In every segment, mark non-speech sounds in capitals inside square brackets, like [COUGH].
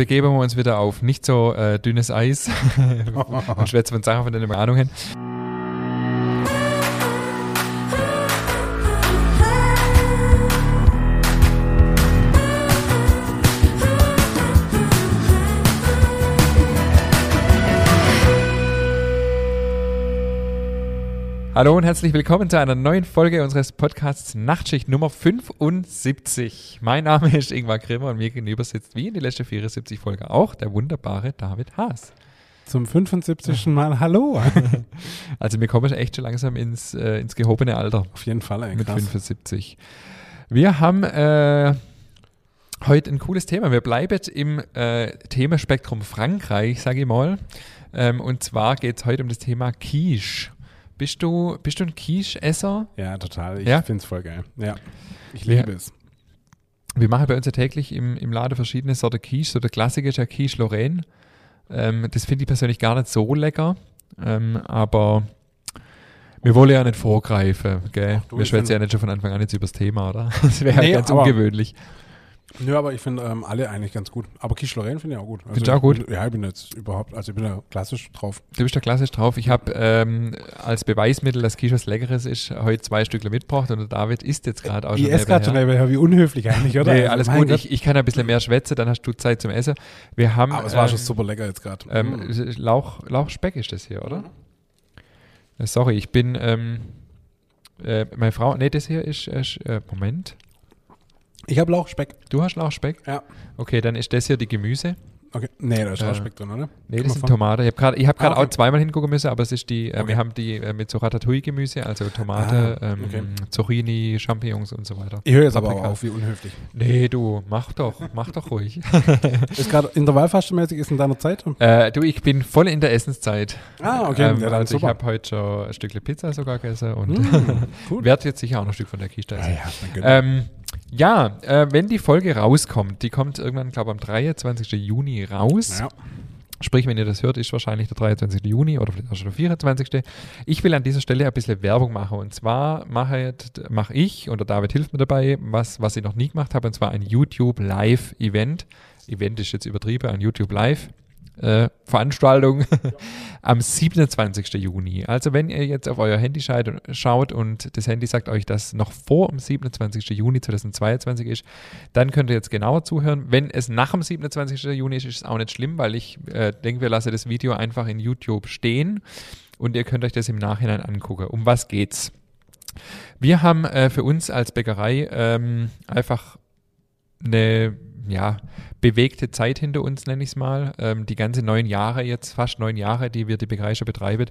begeben wir uns wieder auf nicht so äh, dünnes Eis. [LAUGHS] Und schwätzen von Sachen, von denen wir Hallo und herzlich willkommen zu einer neuen Folge unseres Podcasts Nachtschicht Nummer 75. Mein Name ist Ingmar Grimmer und mir gegenüber sitzt wie in die letzte 74 Folge auch der wunderbare David Haas. Zum 75. Mal Hallo. [LAUGHS] Also wir kommen echt schon langsam ins, äh, ins gehobene Alter Auf jeden Fall, ey, mit krass. 75. Wir haben äh, heute ein cooles Thema. Wir bleiben im äh, Themenspektrum Frankreich, sage ich mal. Ähm, und zwar geht es heute um das Thema Quiche. Bist du, bist du ein Quiche-Esser? Ja, total. Ich Ja? finde es voll geil. Ja. Ich Ja. liebe es. Wir machen bei uns ja täglich im, im Laden verschiedene Sorten Quiche. So der Klassiker ist ja Quiche Lorraine. Ähm, das finde ich persönlich gar nicht so lecker. Ähm, aber wir wollen ja nicht vorgreifen. Gell? Ach du, wir schwätzen ja nicht schon von Anfang an jetzt übers Thema, oder? [LAUGHS] Das wäre Nee, ja ganz ungewöhnlich. Nö, aber ich finde ähm, alle eigentlich ganz gut. Aber Quiche Lorraine finde ich auch gut. Also, Findest du auch gut? Ja, ich bin jetzt überhaupt, also ich bin da klassisch drauf. Du bist da klassisch drauf. Ich habe ähm, als Beweismittel, dass Quiche was Leckeres ist, heute zwei Stückle mitgebracht und der David isst jetzt gerade auch ich schon esse gerade schon, nebenher. wie unhöflich eigentlich, oder? Nee, Also, alles mein gut. Ich, ich kann ein bisschen mehr schwätzen, dann hast du Zeit zum Essen. Wir haben aber es war ähm, schon super lecker jetzt gerade. Ähm, Mm. Lauch, Lauchspeck ist das hier, Mhm. oder? Äh, sorry, ich bin, ähm, äh, meine Frau, nee, das hier ist, ist äh, Moment, Ich habe Lauchspeck. du hast Lauchspeck? Ja. Okay, dann ist das hier die Gemüse. Okay. Nee, da ist Äh, Lauchspeck drin, oder? Nee, Guck das sind. Tomaten. Ich habe gerade ich hab Ah, okay. auch zweimal hingucken müssen, aber es ist die, äh, Okay. wir haben die äh, mit so Ratatouille-Gemüse, also Tomate, Ah, ähm, okay. Zucchini, Champignons und so weiter. Ich höre jetzt aber auch Paprika. auf, wie unhöflich. Nee, du, mach doch, mach doch ruhig. [LAUGHS] Ist gerade Intervallfastenmäßig, ist in deiner Zeit? äh, du, ich bin voll in der Essenszeit. Ah, okay. Ähm, ja, dann also ich super. habe heute schon ein Stückchen Pizza sogar gegessen und Mm, [LAUGHS] gut. werde jetzt sicher auch noch ein Stück von der Ja, essen. ja, gönn. Ähm, ja, äh, wenn die Folge rauskommt, die kommt irgendwann, glaube ich, am 23. Juni raus. ja. Sprich, wenn ihr das hört, ist wahrscheinlich der 23. Juni oder vielleicht auch schon der 24. Ich will an dieser Stelle ein bisschen Werbung machen. Und zwar mache, mache ich, und der David hilft mir dabei, was, was ich noch nie gemacht habe, und zwar ein YouTube Live-Event. Event ist jetzt übertrieben, ein YouTube Live. Äh, Veranstaltung [LAUGHS] am 27. Juni. Also wenn ihr jetzt auf euer Handy schaut und das Handy sagt euch, dass noch vor dem 27. Juni 2022 ist, dann könnt ihr jetzt genauer zuhören. Wenn es nach dem 27. Juni ist, ist es auch nicht schlimm, weil ich äh, denke, wir lassen das Video einfach in YouTube stehen und ihr könnt euch das im Nachhinein angucken. Um was geht's? Wir haben äh, für uns als Bäckerei ähm, einfach eine ja, bewegte Zeit hinter uns, nenne ich es mal. Ähm, die ganze neun Jahre jetzt, fast neun Jahre, die wir die Bäckerei schon betreiben,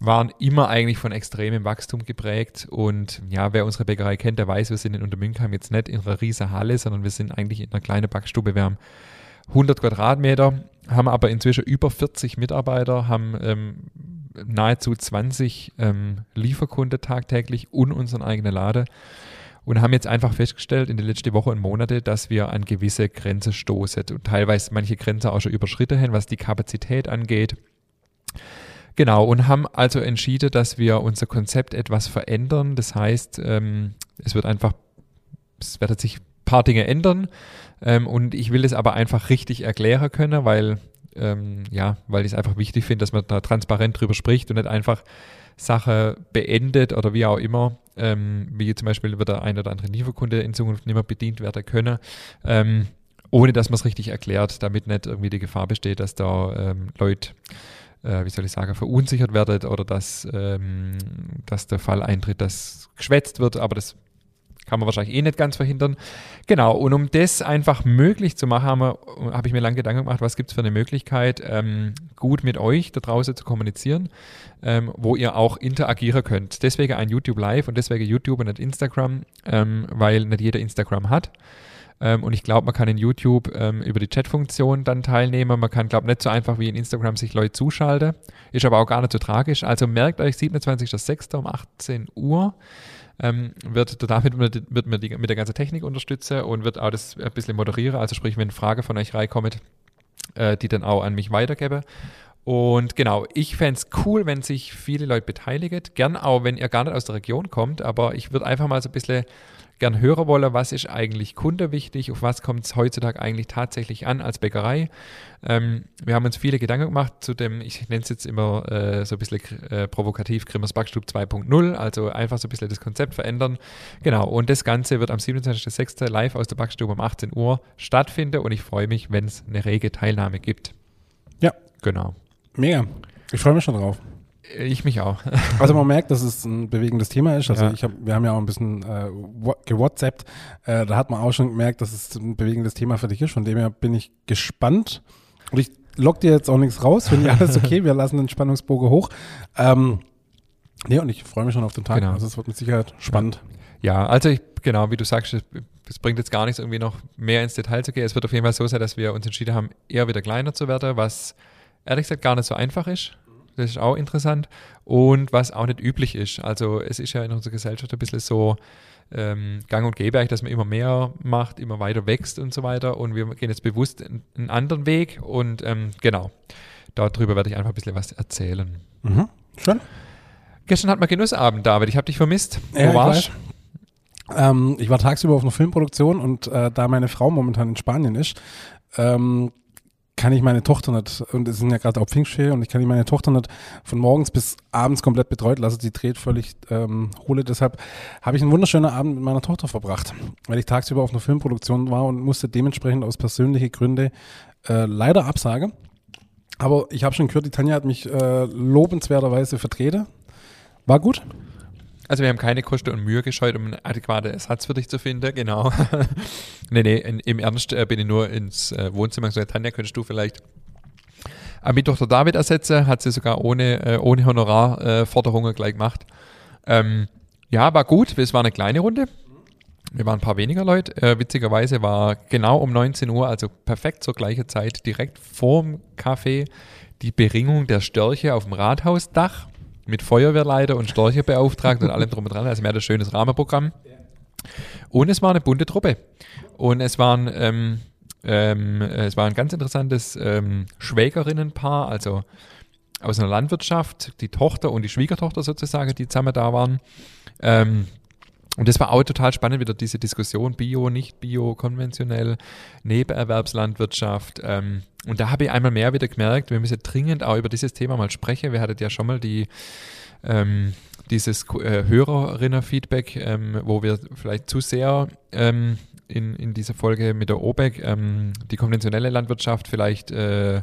waren immer eigentlich von extremem Wachstum geprägt. Und ja, wer unsere Bäckerei kennt, der weiß, wir sind in Untermünkheim jetzt nicht in einer riesen Halle, sondern wir sind eigentlich in einer kleinen Backstube. Wir haben 100 Quadratmeter, haben aber inzwischen über 40 Mitarbeiter, haben ähm, nahezu 20 ähm, Lieferkunden tagtäglich und unseren eigenen Laden und haben jetzt einfach festgestellt in den letzten Wochen und Monate, dass wir an gewisse Grenzen stoßen und teilweise manche Grenzen auch schon überschritten haben, was die Kapazität angeht. Genau, und haben also entschieden, dass wir unser Konzept etwas verändern. Das heißt, ähm, es wird einfach, es werden sich ein paar Dinge ändern ähm, und ich will es aber einfach richtig erklären können, weil, ähm, ja, weil ich es einfach wichtig finde, dass man da transparent drüber spricht und nicht einfach Sache beendet oder wie auch immer, ähm, wie zum Beispiel wird der ein oder andere Lieferkunde in Zukunft nicht mehr bedient werden können, ähm, ohne dass man es richtig erklärt, damit nicht irgendwie die Gefahr besteht, dass da ähm, Leute, äh, wie soll ich sagen, verunsichert werden oder dass, ähm, dass der Fall eintritt, dass geschwätzt wird, aber das kann man wahrscheinlich eh nicht ganz verhindern. Genau, und um das einfach möglich zu machen, habe hab ich mir lange Gedanken gemacht, was gibt es für eine Möglichkeit, ähm, gut mit euch da draußen zu kommunizieren, ähm, wo ihr auch interagieren könnt. Deswegen ein YouTube Live und deswegen YouTube und nicht Instagram, ähm, weil nicht jeder Instagram hat. Ähm, und ich glaube, man kann in YouTube ähm, über die Chat-Funktion dann teilnehmen. Man kann, glaube ich, nicht so einfach wie in Instagram sich Leute zuschalten. Ist aber auch gar nicht so tragisch. Also merkt euch, 27.06. um 18 Uhr ähm, wird der David mit, wird mir die, mit der ganzen Technik unterstützen und wird auch das ein bisschen moderieren. Also sprich, wenn Frage von euch reinkommt, äh, die dann auch an mich weitergebe. Und genau, ich fände es cool, wenn sich viele Leute beteiligen. Gern auch, wenn ihr gar nicht aus der Region kommt, aber ich würde einfach mal so ein bisschen gern hören wollen, was ist eigentlich Kunde wichtig, auf was kommt es heutzutage eigentlich tatsächlich an als Bäckerei. Ähm, wir haben uns viele Gedanken gemacht zu dem, ich nenne es jetzt immer äh, so ein bisschen äh, provokativ, Grimmers Backstub 2.0, also einfach so ein bisschen das Konzept verändern. Genau, und das Ganze wird am 27.06. live aus der Backstube um 18 Uhr stattfinden und ich freue mich, wenn es eine rege Teilnahme gibt. Ja. Genau. Mega. Ich freue mich schon drauf. Ich mich auch. [LAUGHS] Also man merkt, dass es ein bewegendes Thema ist. Also Ja. ich hab, wir haben ja auch ein bisschen äh, gewhatsappt. Äh, da hat man auch schon gemerkt, dass es ein bewegendes Thema für dich ist. Von dem her bin ich gespannt. Und ich lock dir jetzt auch nichts raus. Finde ich alles okay. Wir lassen den Spannungsbogen hoch. Ähm, nee, und ich freue mich schon auf den Tag. Genau. Also es wird mit Sicherheit spannend. Ja, also ich, genau, wie du sagst, es bringt jetzt gar nichts, irgendwie noch mehr ins Detail zu gehen. Es wird auf jeden Fall so sein, dass wir uns entschieden haben, eher wieder kleiner zu werden, was ehrlich gesagt gar nicht so einfach ist. Das ist auch interessant. Und was auch nicht üblich ist. Also es ist ja in unserer Gesellschaft ein bisschen so ähm, gang und gäbe, dass man immer mehr macht, immer weiter wächst und so weiter. Und wir gehen jetzt bewusst einen, anderen Weg. Und ähm, genau, darüber werde ich einfach ein bisschen was erzählen. Mhm. Schön. Gestern hat man Genussabend, David. Ich habe dich vermisst. Wo Ja, ich warst. Ähm, ich war tagsüber auf einer Filmproduktion und äh, da meine Frau momentan in Spanien ist, ähm, kann ich meine Tochter nicht, und es sind ja gerade auch Pfingstferien, und ich kann ich meine Tochter nicht von morgens bis abends komplett betreut lassen. Sie dreht völlig ähm, Hohle. Deshalb habe ich einen wunderschönen Abend mit meiner Tochter verbracht, weil ich tagsüber auf einer Filmproduktion war und musste dementsprechend aus persönlichen Gründen äh, leider absagen. Aber ich habe schon gehört, die Tanja hat mich äh, lobenswerterweise vertreten. War gut? Also wir haben keine Kosten und Mühe gescheut, um einen adäquaten Ersatz für dich zu finden, genau. [LAUGHS] nee, nee, in, im Ernst äh, bin ich nur ins äh, Wohnzimmer gesagt, Tanja, könntest du vielleicht am Mittwoch der David ersetzen, hat sie sogar ohne, äh, ohne Honorarforderungen äh, gleich gemacht. Ähm, ja, war gut, es war eine kleine Runde. Wir waren ein paar weniger Leute. Äh, witzigerweise war genau um 19 Uhr, also perfekt zur gleichen Zeit, direkt vorm Café die Beringung der Störche auf dem Rathausdach mit Feuerwehrleiter und Störche beauftragt und allem drum und dran. Also mehr das schönes Rahmenprogramm. Und es war eine bunte Truppe. Und es waren, ähm, ähm, es war ein ganz interessantes ähm, Schwägerinnenpaar, also aus einer Landwirtschaft, die Tochter und die Schwiegertochter sozusagen, die zusammen da waren. Ähm, und das war auch total spannend, wieder diese Diskussion, Bio, nicht Bio, konventionell, Nebenerwerbslandwirtschaft. Ähm, und da habe ich einmal mehr wieder gemerkt, wir müssen dringend auch über dieses Thema mal sprechen. Wir hatten ja schon mal die, ähm, dieses äh, Hörerinnen-Feedback, ähm, wo wir vielleicht zu sehr ähm, in, in dieser Folge mit der OBEC ähm, die konventionelle Landwirtschaft vielleicht äh,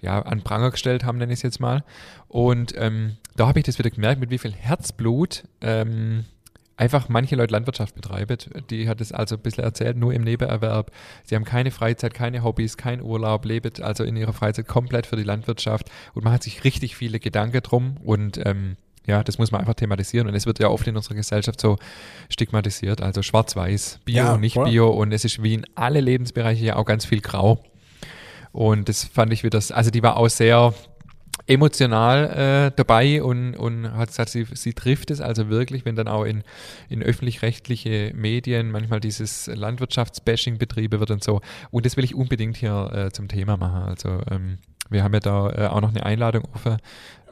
ja, an Pranger gestellt haben, nenne ich es jetzt mal. Und ähm, da habe ich das wieder gemerkt, mit wie viel Herzblut ähm, einfach manche Leute Landwirtschaft betreiben. Die hat es also ein bisschen erzählt, nur im Nebenerwerb. Sie haben keine Freizeit, keine Hobbys, kein Urlaub, leben also in ihrer Freizeit komplett für die Landwirtschaft und man hat sich richtig viele Gedanken drum und ähm, ja, das muss man einfach thematisieren und es wird ja oft in unserer Gesellschaft so stigmatisiert, also schwarz-weiß, Bio, Ja, nicht. Bio und es ist wie in alle Lebensbereiche ja auch ganz viel Grau. Und das fand ich wieder, also die war auch sehr emotional äh, dabei und, und hat gesagt, sie, sie trifft es also wirklich, wenn dann auch in, in öffentlich-rechtliche Medien manchmal dieses Landwirtschaftsbashing betrieben wird und so. Und das will ich unbedingt hier äh, zum Thema machen. Also ähm, wir haben ja da äh, auch noch eine Einladung offen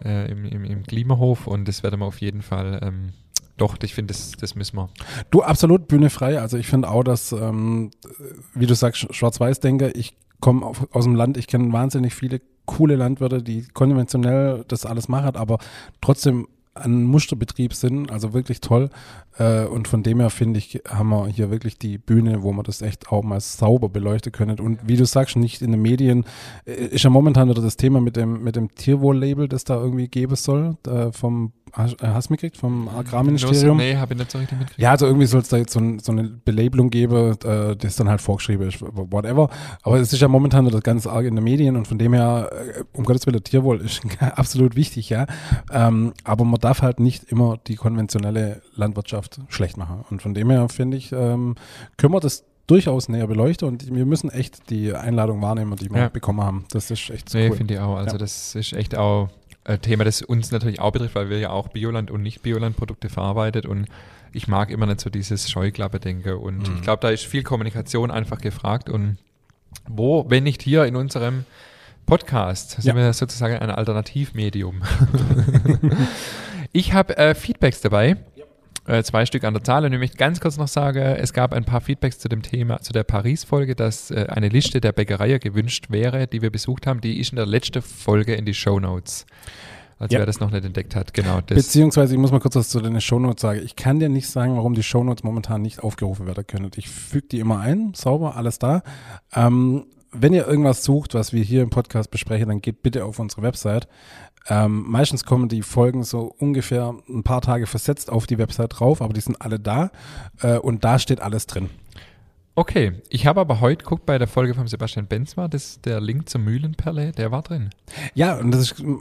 äh, im, im, im Klimahof und das werden wir auf jeden Fall, ähm, doch, ich finde, das, das müssen wir. Du, absolut Bühne frei. Also ich finde auch, dass, ähm, wie du sagst, Sch- Schwarz-Weiß-Denker, ich komme aus dem Land, ich kenne wahnsinnig viele coole Landwirte, die konventionell das alles machen, aber trotzdem ein Musterbetrieb sind, also wirklich toll. Äh, und von dem her finde ich, haben wir hier wirklich die Bühne, wo man das echt auch mal sauber beleuchten können. Und wie du sagst, nicht in den Medien, äh, ist ja momentan wieder das Thema mit dem, mit dem Tierwohl-Label, das da irgendwie geben soll, äh, vom, hast, äh, hast du mitgekriegt, vom Agrarministerium? Nee, habe ich nicht so richtig mitgekriegt. Ja, also irgendwie soll es da jetzt so, ein, so eine Belabelung geben, äh, das dann halt vorgeschrieben ist, whatever. Aber es ist ja momentan nur das ganz arg in den Medien und von dem her, äh, um Gottes Willen, Tierwohl ist [LAUGHS] absolut wichtig, ja. Ähm, aber man darf halt nicht immer die konventionelle Landwirtschaft schlecht machen. Und von dem her finde ich, ähm, können wir das durchaus näher beleuchten und wir müssen echt die Einladung wahrnehmen, die wir Ja. bekommen haben. Das ist echt so Nee, cool. finde ich auch. Also Ja. das ist echt auch ein Thema, das uns natürlich auch betrifft, weil wir ja auch Bioland und nicht Bioland-Produkte verarbeitet und ich mag immer nicht so dieses Scheuklappe-Denke und Mhm. ich glaube, da ist viel Kommunikation einfach gefragt und wo, wenn nicht hier in unserem Podcast, sind Ja. wir sozusagen ein Alternativmedium. [LAUGHS] ich habe äh, Feedbacks dabei Äh, zwei Stück an der Zahl. Und ich möchte ganz kurz noch sagen, es gab ein paar Feedbacks zu dem Thema, zu der Paris-Folge, dass äh, eine Liste der Bäckereien gewünscht wäre, die wir besucht haben. Die ist in der letzten Folge in die Show Notes. Also Ja. wer das noch nicht entdeckt hat, genau. Das, Beziehungsweise, ich muss mal kurz was zu den Shownotes sagen. Ich kann dir nicht sagen, warum die Shownotes momentan nicht aufgerufen werden können. Ich füge die immer ein, sauber, alles da. Ähm, wenn ihr irgendwas sucht, was wir hier im Podcast besprechen, dann geht bitte auf unsere Website. Ähm, meistens kommen die Folgen so ungefähr ein paar Tage versetzt auf die Website drauf, aber die sind alle da äh, und da steht alles drin. Okay, ich habe aber heute geguckt bei der Folge von Sebastian Benz war, das, der Link zur Mühlenperle, der war drin. Ja, und das ist mm,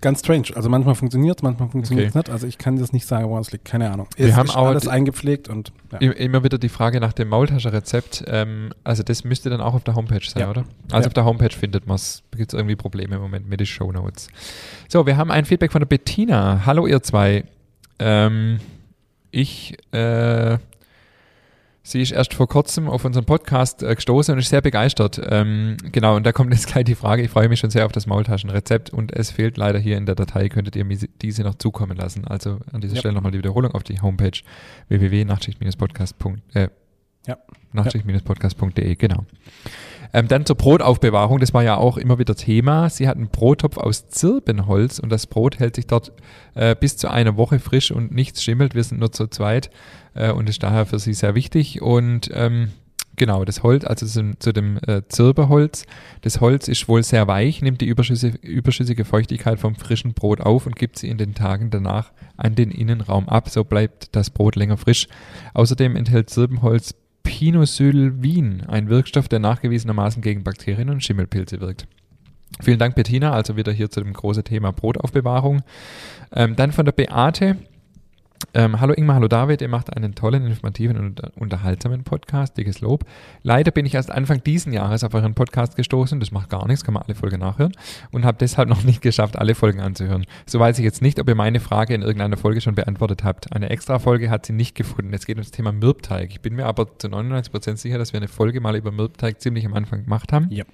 ganz strange. Also manchmal funktioniert es, manchmal funktioniert es nicht. Also ich kann das nicht sagen, woran es liegt. Keine Ahnung. Wir es haben auch alles eingepflegt und ja. Immer wieder die Frage nach dem Maultaschenrezept. Ähm, also das müsste dann auch auf der Homepage sein, Ja. oder? Also Ja. auf der Homepage findet man es. Gibt es irgendwie Probleme im Moment mit den Shownotes. So, wir haben ein Feedback von der Bettina. Hallo ihr zwei. Ähm, ich, äh, sie ist erst vor kurzem auf unseren Podcast äh, gestoßen und ist sehr begeistert. Ähm, genau, und da kommt jetzt [LAUGHS] gleich die Frage. Ich freue mich schon sehr auf das Maultaschenrezept und es fehlt leider hier in der Datei. Könntet ihr mir diese noch zukommen lassen? Also an dieser Ja. Stelle nochmal die Wiederholung auf die Homepage www.nachtschicht-podcast. Äh, Ja. Nachtschicht-podcast.de, genau. Ähm, dann zur Brotaufbewahrung, das war ja auch immer wieder Thema. Sie hat einen Brottopf aus Zirbenholz und das Brot hält sich dort äh, bis zu einer Woche frisch und nichts schimmelt. Wir sind nur zu zweit äh, und ist daher für sie sehr wichtig. Und ähm, genau, das Holz, also zu dem äh, Zirbeholz, das Holz ist wohl sehr weich, nimmt die überschüssige, überschüssige Feuchtigkeit vom frischen Brot auf und gibt sie in den Tagen danach an den Innenraum ab. So bleibt das Brot länger frisch. Außerdem enthält Zirbenholz Pinosylvin, ein Wirkstoff, der nachgewiesenermaßen gegen Bakterien und Schimmelpilze wirkt. Vielen Dank, Bettina. Also wieder hier zu dem großen Thema Brotaufbewahrung. Ähm, dann von der Beate. Ähm, hallo Ingmar, hallo David. Ihr macht einen tollen, informativen und unter- unterhaltsamen Podcast. Dickes Lob. Leider bin ich erst Anfang diesen Jahres auf euren Podcast gestoßen. Das macht gar nichts, kann man alle Folgen nachhören. Und habe deshalb noch [LAUGHS] nicht geschafft, alle Folgen anzuhören. So weiß ich jetzt nicht, ob ihr meine Frage in irgendeiner Folge schon beantwortet habt. Eine extra Folge hat sie nicht gefunden. Es geht um das Thema Mürbteig. Ich bin mir aber zu 99% sicher, dass wir eine Folge mal über Mürbteig ziemlich am Anfang gemacht haben. Ja.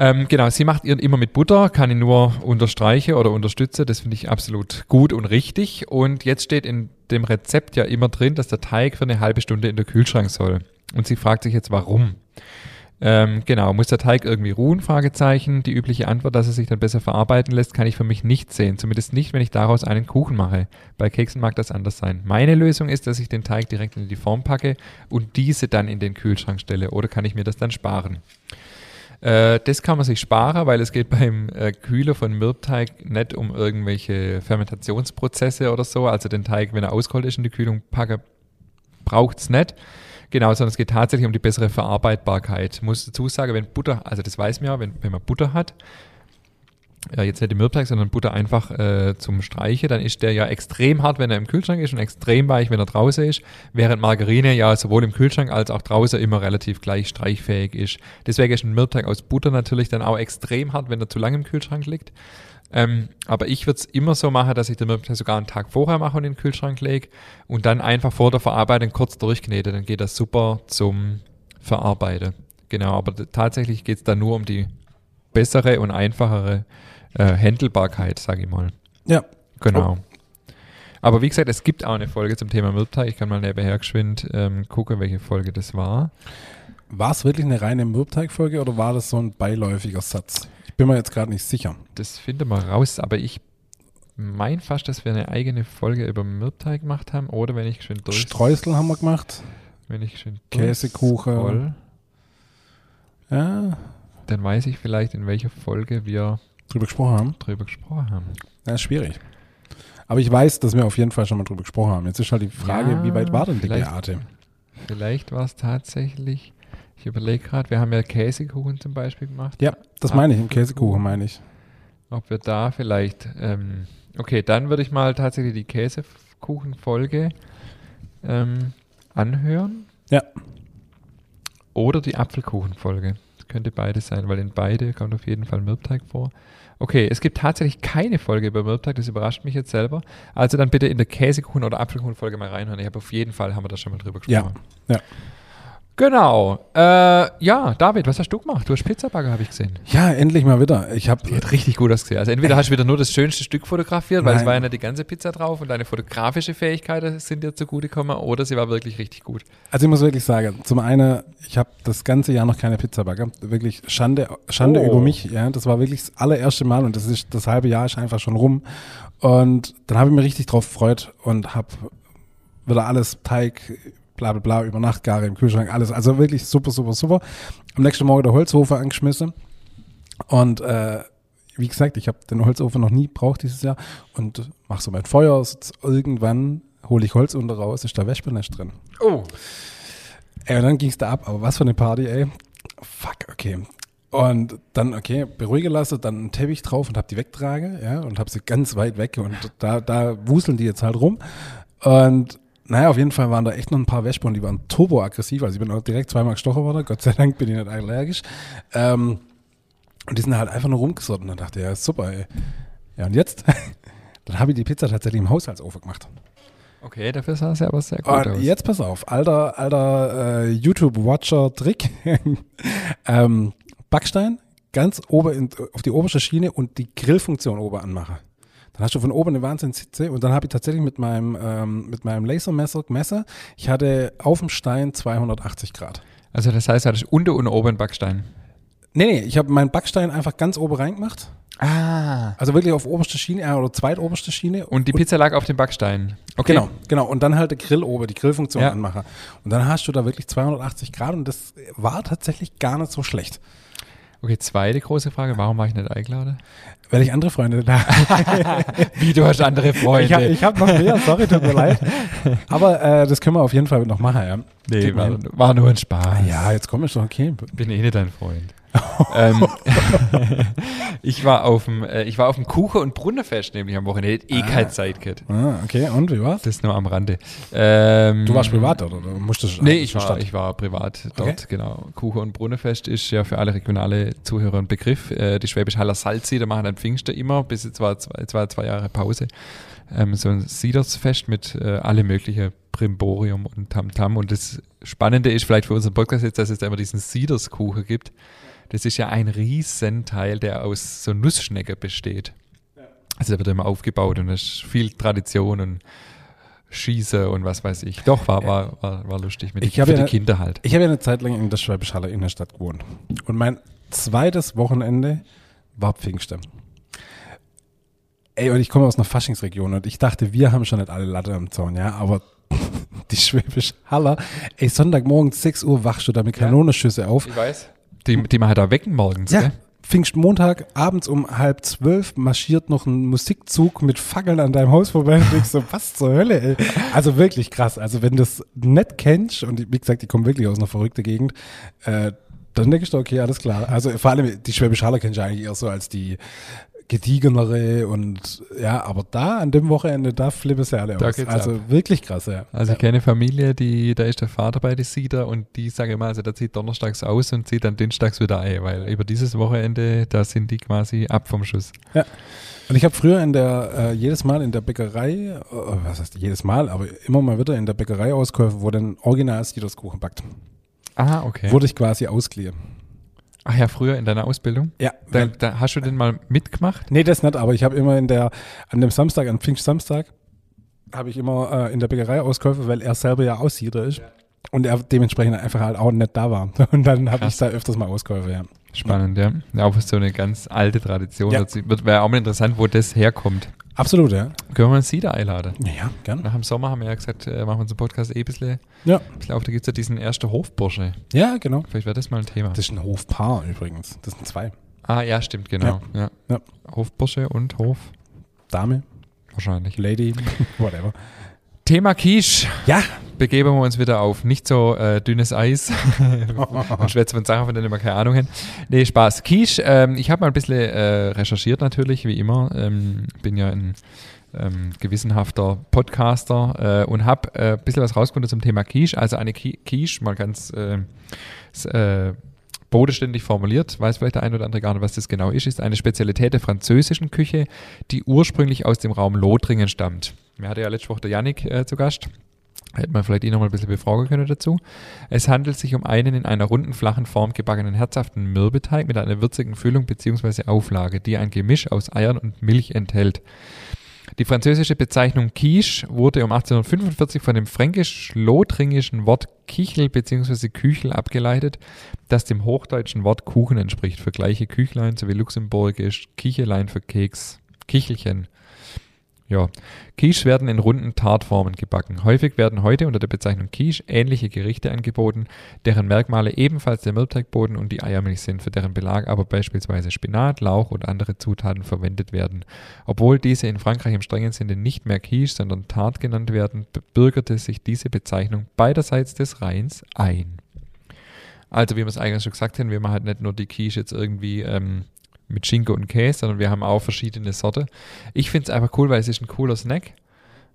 Ähm, genau, sie macht ihren immer mit Butter, kann ich nur unterstreichen oder unterstütze. Das finde ich absolut gut und richtig. Und jetzt steht in dem Rezept ja immer drin, dass der Teig für eine halbe Stunde in der Kühlschrank soll. Und sie fragt sich jetzt, warum? Ähm, genau, muss der Teig irgendwie ruhen? Fragezeichen. Die übliche Antwort, dass er sich dann besser verarbeiten lässt, kann ich für mich nicht sehen. Zumindest nicht, wenn ich daraus einen Kuchen mache. Bei Keksen mag das anders sein. Meine Lösung ist, dass ich den Teig direkt in die Form packe und diese dann in den Kühlschrank stelle. Oder kann ich mir das dann sparen? Äh, das kann man sich sparen, weil es geht beim äh, Kühler von Mürbteig nicht um irgendwelche Fermentationsprozesse oder so. Also den Teig, wenn er ausgeholt ist in die Kühlung packe, braucht es nicht. Genau, sondern es geht tatsächlich um die bessere Verarbeitbarkeit. Muss dazu sagen, wenn Butter, also das weiß man ja, wenn, wenn man Butter hat, ja, jetzt nicht im Mürbteig, sondern Butter einfach äh, zum Streiche, dann ist der ja extrem hart, wenn er im Kühlschrank ist und extrem weich, wenn er draußen ist, während Margarine ja sowohl im Kühlschrank als auch draußen immer relativ gleich streichfähig ist. Deswegen ist ein Mürbteig aus Butter natürlich dann auch extrem hart, wenn er zu lange im Kühlschrank liegt. Ähm, aber ich würde es immer so machen, dass ich den Mürbteig sogar einen Tag vorher mache und in den Kühlschrank lege und dann einfach vor der Verarbeitung kurz durchknete. Dann geht das super zum Verarbeiten. Genau, aber tatsächlich geht es dann nur um die bessere und einfachere äh, Händelbarkeit, sage ich mal. Ja. Genau. Aber wie gesagt, es gibt auch eine Folge zum Thema Mürbteig. Ich kann mal nebenher geschwind ähm, gucken, welche Folge das war. War es wirklich eine reine Mürbteigfolge oder war das so ein beiläufiger Satz? Ich bin mir jetzt gerade nicht sicher. Das finden wir raus, aber ich mein fast, dass wir eine eigene Folge über Mürbteig gemacht haben oder wenn ich schön durch Streusel haben wir gemacht. wenn ich schön Käsekuchen. durchscroll, Ja, dann weiß ich vielleicht in welcher Folge wir drüber gesprochen haben. drüber gesprochen haben. Ja, ist schwierig. Aber ich weiß, dass wir auf jeden Fall schon mal drüber gesprochen haben. Jetzt ist halt die Frage, Ja, wie weit war denn die Beate? Vielleicht war es tatsächlich, ich überlege gerade, wir haben ja Käsekuchen zum Beispiel gemacht. Ja, das meine ich, im Käsekuchen meine ich. Ob wir da vielleicht, ähm, okay, dann würde ich mal tatsächlich die Käsekuchenfolge ähm, anhören. Ja. Oder die Apfelkuchenfolge. Das könnte beides sein, weil in beide kommt auf jeden Fall Mürbteig vor. Okay, es gibt tatsächlich keine Folge über Mürbteig, das überrascht mich jetzt selber. Also dann bitte in der Käsekuchen- oder Apfelkuchenfolge mal reinhören. Ich habe auf jeden Fall, haben wir da schon mal drüber Ja, gesprochen. ja. Genau. Äh, ja, David, was hast du gemacht? Du hast Pizzabagger, habe ich gesehen. Ja, endlich mal wieder. Ich habe richtig gut ausgesehen. Also entweder hast du wieder nur das schönste Stück fotografiert, weil es Nein. war ja nicht die ganze Pizza drauf und deine fotografische Fähigkeiten sind dir zugutegekommen, oder sie war wirklich richtig gut. Also ich muss wirklich sagen, zum einen, ich habe das ganze Jahr noch keine Pizzabagger. Wirklich Schande, Schande Oh. über mich. Ja, das war wirklich das allererste Mal und das ist das halbe Jahr ist einfach schon rum. Und dann habe ich mich richtig drauf gefreut und habe wieder alles Teig, bla bla bla, über Nacht Gare im Kühlschrank, alles. Also wirklich super, super, super. Am nächsten Morgen der Holzofen angeschmissen. Und äh, wie gesagt, ich habe den Holzofen noch nie gebraucht dieses Jahr und mache so mein Feuer. Irgendwann hole ich Holz unter raus, ist da Wespennest drin. Oh. Ey, und dann ging's da ab, aber was für eine Party, ey. Fuck, okay. Und dann, okay, beruhige lasse, dann einen Teppich drauf und hab die wegtrage, ja, und hab sie ganz weit weg und da, da wuseln die jetzt halt rum. Und naja, auf jeden Fall waren da echt noch ein paar Wespen die waren turboaggressiv. Also ich bin auch direkt zweimal gestochen worden. Gott sei Dank bin ich nicht allergisch. Ähm, und die sind halt einfach nur rumgesorgt und dann dachte ich, ja, super, ey. Ja, und jetzt? [LAUGHS] dann habe ich die Pizza tatsächlich im Haushaltsofen gemacht. Okay, dafür sah es ja aber sehr gut Und aus. jetzt pass auf, alter, alter äh, YouTube-Watcher-Trick. [LAUGHS] ähm, Backstein, ganz oben in, auf die oberste Schiene und die Grillfunktion oben anmachen. Dann hast du von oben eine Wahnsinnshitze und dann habe ich tatsächlich mit meinem, ähm, mit meinem Lasermesser gemessen. Ich hatte auf dem Stein 280 Grad. Also das heißt, du hattest unter und oben einen Backstein. Nee, nee, ich habe meinen Backstein einfach ganz oben reingemacht. Ah. Also wirklich auf oberste Schiene äh, oder zweitoberste Schiene. Und die Pizza lag auf dem Backstein. Okay. Genau, genau. Und dann halt der Grill oben, die Grillfunktion Ja. anmachen. Und dann hast du da wirklich 280 Grad und das war tatsächlich gar nicht so schlecht. Okay, zweite große Frage, warum war ich nicht eingeladen? Weil ich andere Freunde da [LAUGHS] Wie, du hast andere Freunde? Ich habe hab noch mehr, sorry, tut mir leid. [LAUGHS] Aber äh, das können wir auf jeden Fall noch machen, ja. nee, war, war nur ein Spaß. Ja, jetzt komm ich schon, okay. Bin eh nicht dein Freund. [LAUGHS] ähm, [LAUGHS] ich war auf dem, äh, ich war auf dem Kuchen- und Brunnenfest nämlich am Wochenende. Eh keine Zeit gehabt. Ah, okay, und wie war's? Das nur am Rande. Ähm, Du warst privat oder, oder musstest du Nee, ich war, Stadt? ich war privat dort, Okay. genau. Kuchen- und Brunnenfest ist ja für alle regionale Zuhörer ein Begriff. Äh, die Schwäbisch Haller Salzsieder machen an Pfingsten immer, bis jetzt war zwei, jetzt war zwei Jahre Pause. Ähm, so ein Siedersfest mit äh, alle mögliche Brimborium und Tamtam. Und das Spannende ist vielleicht für unseren Podcast jetzt, dass es da immer diesen Siederskuchen gibt. Das ist ja ein Riesenteil, der aus so Nussschnecke besteht. Also der wird immer aufgebaut und das ist viel Tradition und Schieße und was weiß ich. Doch, war, war, war, war lustig mit Ich die, für ja- die Kinder halt. Ich habe ja eine Zeit lang in der Schwäbisch Haller Innenstadt gewohnt. Und mein zweites Wochenende war Pfingsten. Ey, und ich komme aus einer Faschingsregion und ich dachte, wir haben schon nicht alle Latte am Zaun, ja, aber [LAUGHS] die Schwäbisch Haller, ey, Sonntagmorgen 6 Uhr wachst du da mit Kanonenschüsse auf. Ich weiß. Die, die man halt da wecken morgens, Ja, gell? Pfingstmontag, abends um halb zwölf marschiert noch ein Musikzug mit Fackeln an deinem Haus vorbei und denkst so, was zur Hölle, ey. Also wirklich krass. Also wenn du das nicht kennst, und wie gesagt, ich komme wirklich aus einer verrückten Gegend, äh, dann denkst du, okay, alles klar. Also vor allem die Schwäbisch Haller kennst du eigentlich eher so als die gediegenere und ja, aber da an dem Wochenende, da flippen sie alle Da aus. Also ab. wirklich krass, ja. Also ja. ich kenne Familie, die, da ist der Vater bei der Sieder und die sagen immer, also der zieht donnerstags aus und zieht dann dienstags wieder ein, weil über dieses Wochenende, da sind die quasi ab vom Schuss. Und ich habe früher in der, äh, jedes Mal in der Bäckerei, äh, was heißt jedes Mal, aber immer mal wieder in der Bäckerei auskäufe, wo dann original Kuchen backt. Ah, okay. Wurde ich quasi ausgeliehen. Ach ja, früher in deiner Ausbildung? Ja. Da, da hast du den mal mitgemacht? nee, das nicht, aber ich habe immer in der, an dem Samstag, an Pfingstsamstag, habe ich immer äh, in der Bäckerei auskäufe, weil er selber ja Aussiedler ist. Und er dementsprechend einfach halt auch nicht da war. [LAUGHS] Und dann habe ich da öfters mal Auskäufe, ja. Spannend, ja. ja. Auch so eine ganz alte Tradition. Ja. Wird wäre auch mal interessant, wo das herkommt. Absolut, ja. Können wir einen Sieder einladen? Ja, gern. Nach dem Sommer haben wir ja gesagt, äh, machen wir unseren Podcast eh ein bisschen, Ja. bisschen auf. Da gibt es ja diesen ersten Hofbursche. Ja, genau. Vielleicht wäre das mal ein Thema. Das ist ein Hofpaar übrigens. Das sind zwei. ah, ja, stimmt, genau. Ja. Ja. Hofbursche und Hof, Dame, wahrscheinlich. Lady, [LAUGHS] whatever. Thema Quiche. Ja. Begeben wir uns wieder auf nicht so äh, dünnes Eis [LAUGHS] und schwätzen von Sachen, von denen wir keine Ahnung haben. Nee, Spaß. Quiche, ähm, ich habe mal ein bisschen äh, recherchiert natürlich, wie immer. Ähm, bin ja ein ähm, gewissenhafter Podcaster äh, und habe äh, ein bisschen was rausgefunden zum Thema Quiche. Also eine Qui- Quiche, mal ganz äh, äh, bodenständig formuliert, weiß vielleicht der ein oder andere gar nicht, was das genau ist, ist eine Spezialität der französischen Küche, die ursprünglich aus dem Raum Lothringen stammt. Wir hatten ja letzte Woche der Yannick äh, zu Gast. Hätte man vielleicht ihn noch mal ein bisschen befragen können dazu. Es handelt sich um einen in einer runden, flachen Form gebackenen, herzhaften Mürbeteig mit einer würzigen Füllung bzw. Auflage, die ein Gemisch aus Eiern und Milch enthält. Die französische Bezeichnung Quiche wurde um 1845 von dem fränkisch-lothringischen Wort Kichel bzw. Küchel abgeleitet, das dem hochdeutschen Wort Kuchen entspricht, für gleiche Küchlein sowie luxemburgisch Kichelein für Keks, Kichelchen. Ja, Quiche werden in runden Tartformen gebacken. Häufig werden heute unter der Bezeichnung Quiche ähnliche Gerichte angeboten, deren Merkmale ebenfalls der Mürbteigboden und die Eiermilch sind, für deren Belag aber beispielsweise Spinat, Lauch und andere Zutaten verwendet werden. Obwohl diese in Frankreich im strengen Sinne nicht mehr Quiche, sondern Tart genannt werden, bürgerte sich diese Bezeichnung beiderseits des Rheins ein. Also, wie wir es eigentlich schon gesagt haben, wir machen halt nicht nur die Quiche jetzt irgendwie ähm, mit Schinken und Käse, sondern wir haben auch verschiedene Sorte. Ich finde es einfach cool, weil es ist ein cooler Snack.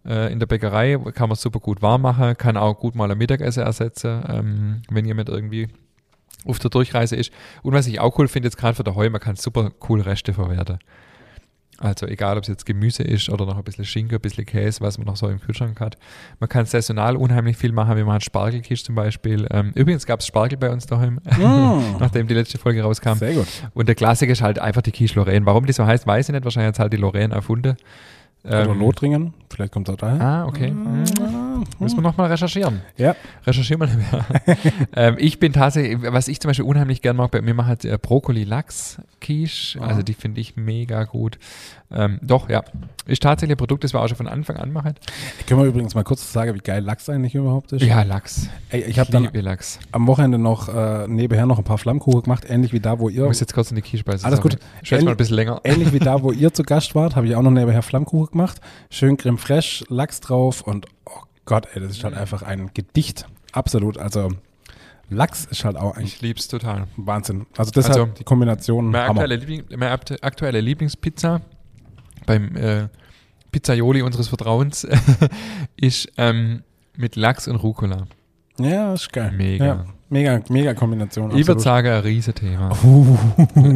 Äh, in der Bäckerei kann man super gut warm machen, kann auch gut mal ein Mittagessen ersetzen, ähm, wenn jemand irgendwie auf der Durchreise ist. Und was ich auch cool finde, jetzt gerade für daheim, man kann super cool Reste verwerten. Also egal, ob es jetzt Gemüse ist oder noch ein bisschen Schinken, ein bisschen Käse, was man noch so im Kühlschrank hat. Man kann saisonal unheimlich viel machen, wie man hat Spargelkisch zum Beispiel. Ähm, übrigens gab es Spargel bei uns daheim, mm. [LAUGHS] nachdem die letzte Folge rauskam. Sehr gut. Und der Klassiker ist halt einfach die Quiche Lorraine. Warum die so heißt, weiß ich nicht. Wahrscheinlich hat halt die Lorraine erfunden. Oder ähm, Lothringen, vielleicht kommt es auch daher. Ah, okay. Mhm. Müssen wir nochmal recherchieren. Ja. Recherchieren wir mehr. [LAUGHS] ähm, ich bin tatsächlich, was ich zum Beispiel unheimlich gern mag, bei mir macht halt äh, Brokkoli-Lachs-Quiche. Also die finde ich mega gut. Ähm, doch, ja. Ist tatsächlich ein Produkt, das wir auch schon von Anfang an machen. Können wir übrigens mal kurz sagen, wie geil Lachs eigentlich überhaupt ist? Ja, Lachs. Ey, ich habe dann Lachs. am Wochenende noch äh, nebenher noch ein paar Flammkuchen gemacht, ähnlich wie da, wo ihr. Ich muss jetzt kurz in die Quiche Alles gut. Schätze mal ein bisschen länger. Ähnlich wie da, wo [LAUGHS] ihr zu Gast wart, habe ich auch noch nebenher Flammkuchen gemacht. Schön Creme Fraiche, Lachs drauf und oh Gott, ey, das ist halt einfach ein Gedicht. Absolut. Also Lachs ist halt auch ein Ich lieb's total. Wahnsinn. Also deshalb Also, die Kombination. Meine aktuelle, Liebling, meine aktu- aktuelle Lieblingspizza beim äh, Pizzaioli unseres Vertrauens [LAUGHS] ist ähm, mit Lachs und Rucola. Ja, ist geil. Mega. Ja, mega, mega Kombination. Ich würde sagen, ein Riesenthema. [LAUGHS] Uh,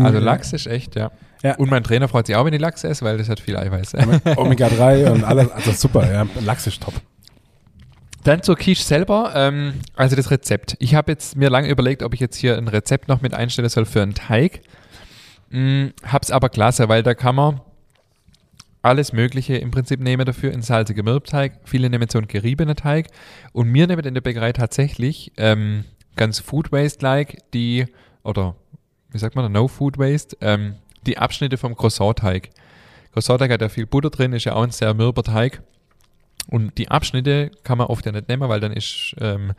Also Lachs ist echt, ja. Ja. Und mein Trainer freut sich auch, wenn ich Lachs esse, weil das hat viel Eiweiß. [LAUGHS] Omega 3 und alles, also super, ja. Lachs ist top. Dann zur Quiche selber, ähm, also das Rezept. Ich habe jetzt mir lange überlegt, ob ich jetzt hier ein Rezept noch mit einstellen soll für einen Teig. Hm, hab's aber klasse, weil da kann man alles Mögliche im Prinzip nehmen dafür, einen salzigen Mürbteig. Viele nehmen so einen geriebenen Teig. Und wir nehmen in der Bäckerei tatsächlich ähm, ganz Food Waste-like die, oder wie sagt man da, No Food Waste, ähm, die Abschnitte vom Croissant-Teig. Croissant-Teig hat ja viel Butter drin, ist ja auch ein sehr mürber Teig. Und die Abschnitte kann man oft ja nicht nehmen, weil dann ist ähm,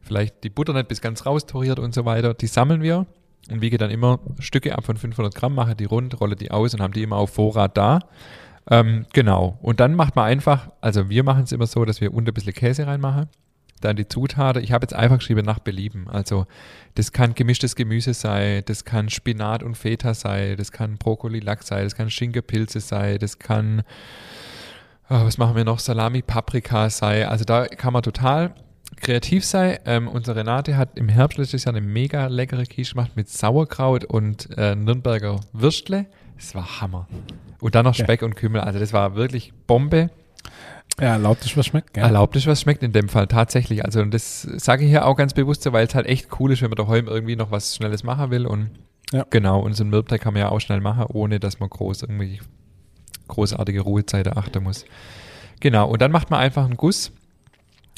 vielleicht die Butter nicht bis ganz raustoriert und so weiter. Die sammeln wir und wiege dann immer Stücke ab von 500 Gramm, mache die rund, rolle die aus und haben die immer auf Vorrat da. Ähm, genau. Und dann macht man einfach, also wir machen es immer so, dass wir unter ein bisschen Käse reinmachen. Dann die Zutaten. Ich habe jetzt einfach geschrieben nach Belieben. Also das kann gemischtes Gemüse sein, das kann Spinat und Feta sein, das kann Brokkoli, Lachs sein, das kann Schinken, Pilze sein, das kann, was machen wir noch, Salami, Paprika sein. Also da kann man total kreativ sein. Ähm, unsere Renate hat im Herbst letztes Jahr eine mega leckere Quiche gemacht mit Sauerkraut und äh, Nürnberger Würstle. Das war Hammer. Und dann noch Ja. Speck und Kümmel. Also das war wirklich Bombe. Ja, erlaubt ist, was schmeckt. Gell? Erlaubt ist, was schmeckt in dem Fall tatsächlich. Also und das sage ich hier auch ganz bewusst so, weil es halt echt cool ist, wenn man daheim irgendwie noch was Schnelles machen will. Und Ja. genau, und so ein Mürbteig kann man ja auch schnell machen, ohne dass man groß irgendwie großartige Ruhezeiten achten muss. Genau, und dann macht man einfach einen Guss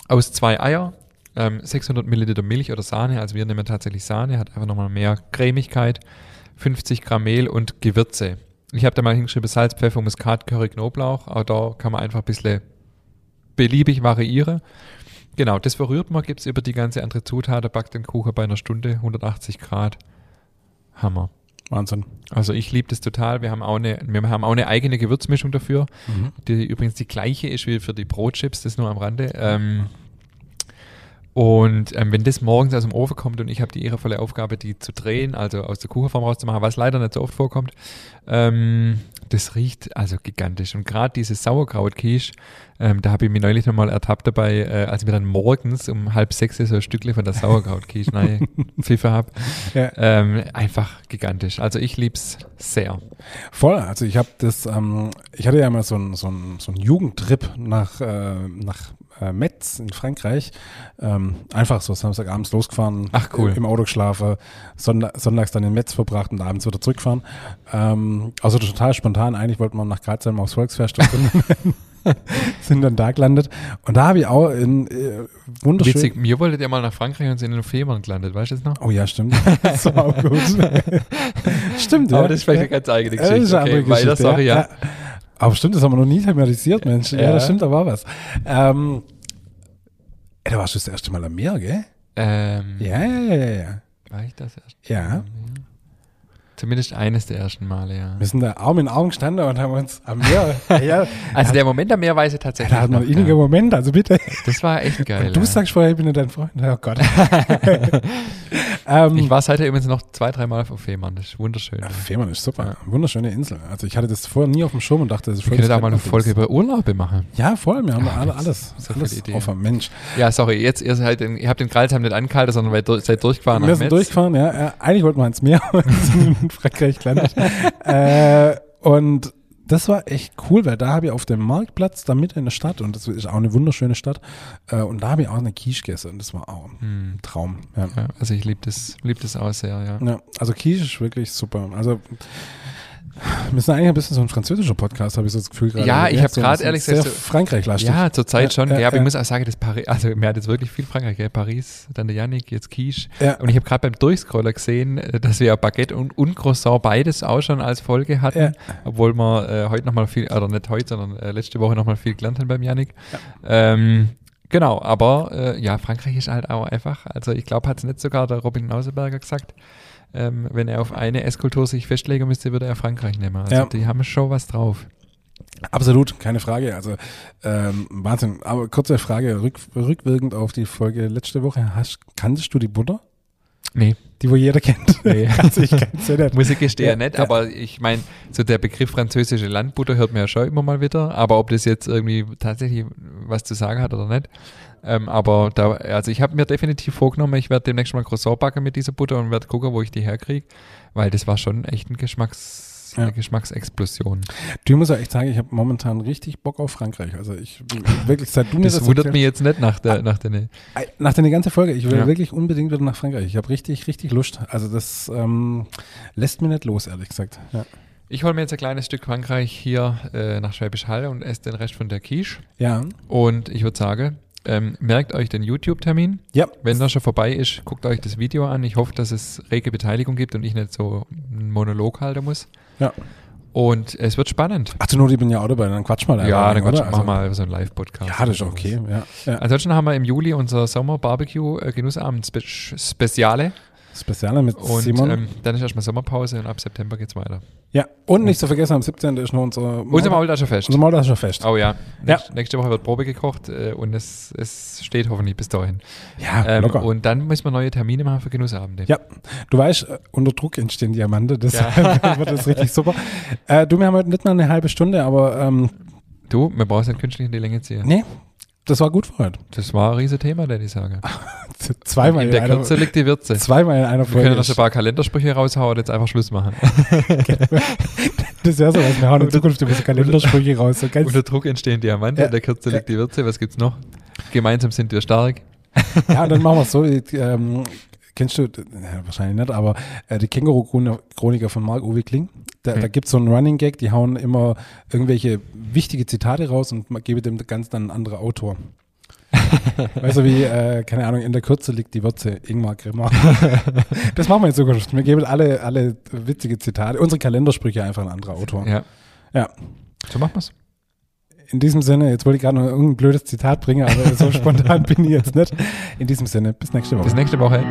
aus zwei Eier, ähm, 600 Milliliter Milch oder Sahne, also wir nehmen tatsächlich Sahne, hat einfach nochmal mehr Cremigkeit, 50 Gramm Mehl und Gewürze. Ich habe da mal hingeschrieben Salz, Pfeffer, Muskat, Curry, Knoblauch, aber da kann man einfach ein bisschen beliebig variieren. Genau, das verrührt man, gibt es über die ganze andere Zutaten, backt den Kuchen bei einer Stunde, 180 Grad. Hammer. Wahnsinn. Also ich liebe das total. Wir haben auch eine, wir haben auch eine eigene Gewürzmischung dafür, Mhm. die übrigens die gleiche ist wie für die Brotchips, das nur am Rande. Ähm, und ähm, wenn das morgens aus dem Ofen kommt und ich habe die ehrenvolle Aufgabe, die zu drehen, also aus der Kuchenform rauszumachen, was leider nicht so oft vorkommt, ähm, das riecht also gigantisch. Und gerade dieses Sauerkraut-Quiche, ähm, da habe ich mich neulich nochmal ertappt dabei, äh, als ich mir dann morgens um halb sechs so ein Stückchen von der Sauerkraut-Quiche rein [LAUGHS] Pfiffe habe. Ja. Ähm, einfach gigantisch. Also ich lieb's sehr. Voll, also ich habe das, ähm, ich hatte ja mal so einen so einen- so einen Jugendtrip nach, äh, nach äh, Metz in Frankreich. Ähm, einfach so Samstagabends losgefahren. Ach, cool. Im Auto geschlafen, Sonntag, sonntags dann in Metz verbracht und abends wieder zurückfahren. Ähm, also total spontan. Eigentlich wollten wir nach Grazheim aufs Volksfest [LAUGHS] sind dann, da gelandet. Und da habe ich auch in äh, wunderschön. Witzig, mir wolltet ihr mal nach Frankreich und sind in den Fehmarn gelandet, weißt du das noch? Oh ja, stimmt. [LAUGHS] das war auch gut. [LAUGHS] stimmt, ja. Aber das ist vielleicht eine ganz eigene Ja, das ist Geschichte. eine andere Okay, Geschichte, sorry, ja. Aber stimmt, das haben wir noch nie thematisiert, Mensch. Ja, Ja. das stimmt, da war was. Ähm, ey, da warst du das erste Mal am Meer, gell? Ähm, Ja, ja, ja, ja, ja. War ich das erst? Ja. Zumindest eines der ersten Male, ja. Wir sind da Arm in Arm gestanden und haben uns am Meer. [LAUGHS] ja, Also der Moment am Meer weiß ich tatsächlich. da hat man innigen ja. Moment, also bitte. Das war echt geil. Und du ja. sagst vorher, ich bin ja dein Freund. Oh Gott. [LAUGHS] ähm, ich war seither übrigens noch zwei, dreimal auf Fehmarn. Das ist wunderschön. ja, Fehmarn ist super. Wunderschöne Insel. Also ich hatte das vorher nie auf dem Schirm und dachte, das ist Wir voll können das da mal eine. Folge über Urlaube machen. Ja, voll. Wir haben Ja, alle, alles. so alles Ideen. auf einem Mensch. Ja, sorry, jetzt ihr seid in, ihr habt den Kreilsheim nicht angehalten, sondern seid durchgefahren wir sind durchgefahren, ja. ja. Eigentlich wollten wir ins Meer in Frankreich gelandet. [LAUGHS] äh, und das war echt cool, weil da habe ich auf dem Marktplatz, da mitten in der Stadt, und das ist auch eine wunderschöne Stadt, äh, und da habe ich auch eine Quiche gegessen und das war auch ein Hm. Traum. Ja. Ja, also ich liebe das, lieb das auch sehr, ja. Ja, also Quiche ist wirklich super. Also wir sind eigentlich ein bisschen so ein französischer Podcast, habe ich so das Gefühl gerade. Ja, ich hab so, grad so ehrlich gesagt so- Frankreich-lastig. Ja, zur Zeit Ja, schon. ja, Ja, aber ja. ich muss auch sagen, das Paris, also mir hat jetzt wirklich viel Frankreich, gell? Paris, dann der Yannick, jetzt Quiche. Ja. Und ich habe gerade beim Durchscroller gesehen, äh, dass wir ja Baguette und, und Croissant beides auch schon als Folge hatten, obwohl wir äh, heute nochmal viel, oder nicht heute, sondern äh, letzte Woche nochmal viel gelernt haben beim Yannick. Ähm, genau, aber äh, ja, Frankreich ist halt auch einfach, also ich glaube, hat es nicht sogar der Robin Nauseberger gesagt, ähm, wenn er auf eine Esskultur sich festlegen müsste, würde er Frankreich nehmen. Also Ja. die haben schon was drauf. Absolut, keine Frage. Also ähm, Wahnsinn. Aber kurze Frage, rück, rückwirkend auf die Folge letzte Woche. Hast, kanntest du die Butter? Nee. Die, wo jeder kennt. Nee. [LAUGHS] also ich kann sie nicht. Muss ich gestehen, Ja, nicht, ja. aber ich meine, so der Begriff französische Landbutter hört man ja schon immer mal wieder, aber ob das jetzt irgendwie tatsächlich was zu sagen hat oder nicht. Ähm, aber da, also ich habe mir definitiv vorgenommen, ich werde demnächst mal Croissant backen mit dieser Butter und werde gucken, wo ich die herkriege, weil das war schon echt ein Geschmacks, Ja. eine Geschmacksexplosion. Du musst ja echt sagen, ich habe momentan richtig Bock auf Frankreich. Also ich wirklich, seit du mir Das, das wundert mich jetzt nicht nach der, nach der, Nach der ganzen Folge, ich will Ja. wirklich unbedingt wieder nach Frankreich. Ich habe richtig, richtig Lust. Also das ähm, lässt mir nicht los, ehrlich gesagt. Ja. ich hole mir jetzt ein kleines Stück Frankreich hier äh, nach Schwäbisch Hall und esse den Rest von der Quiche Ja. und ich würde sagen, ähm, merkt euch den YouTube-Termin. Ja. Wenn das schon vorbei ist, guckt euch das Video an. Ich hoffe, dass es rege Beteiligung gibt und ich nicht so einen Monolog halten muss. Ja. Und es wird spannend. Ach, zur Not, ich bin ja auch dabei, dann quatsch mal. ja, dann? Quatsch, machen wir mal so einen Live-Podcast. Ja, das ist okay. Ja. ja. Ansonsten haben wir im Juli unser Sommer-Barbecue-Genussabend-Speziale. Speziale mit Und Simon. ähm, dann ist erstmal Sommerpause und ab September geht's weiter. ja, und nicht zu vergessen, am 17. ist noch unser Unser Maultaschenfest. unser Maultaschenfest. Oh ja. Ja. Nächste, nächste Woche wird Probe gekocht äh, und es, es steht hoffentlich bis dahin. Ja, Ähm, locker. und dann müssen wir neue Termine machen für Genussabende. Ja. Du weißt, äh, unter Druck entstehen Diamante, deshalb Ja. [LAUGHS] wird das richtig super. Äh, du, wir haben heute nicht mal eine halbe Stunde, aber ähm, Du, man braucht es nicht künstlich in die Länge ziehen. nee, das war gut für heute. Das war ein riesen Thema, der ich sage. [LAUGHS] Zweimal in in, der einer, Kürze liegt die Würze. zweimal in einer Wir können Folge. noch ein paar Kalendersprüche raushauen und jetzt einfach Schluss machen. [LAUGHS] Das wäre so was. Wir hauen in Zukunft über so Kalendersprüche raus. So ganz, Unter Druck entstehen Diamante, Ja. in der Kürze liegt die Würze. Was gibt's noch? Gemeinsam sind wir stark. ja, dann machen wir es so. Ähm, [LAUGHS] kennst du, ja, wahrscheinlich nicht, aber äh, die Känguru-Chroniker von Marc-Uwe Kling. Da, Hm. da gibt es so einen Running Gag, die hauen immer irgendwelche wichtige Zitate raus und man gebe dem ganz dann ein anderer Autor. [LAUGHS] weißt du, wie, äh, keine Ahnung, in der Kürze liegt die Würze, Ingmar Grimmer. [LAUGHS] das machen wir in Zukunft. Wir geben alle, alle witzige Zitate, unsere Kalendersprüche einfach ein anderer Autor. Ja. Ja. So machen wir's. In diesem Sinne, jetzt wollte ich gerade noch irgendein blödes Zitat bringen, aber so [LAUGHS] spontan bin ich jetzt nicht. In diesem Sinne, bis nächste Woche. Bis nächste Woche.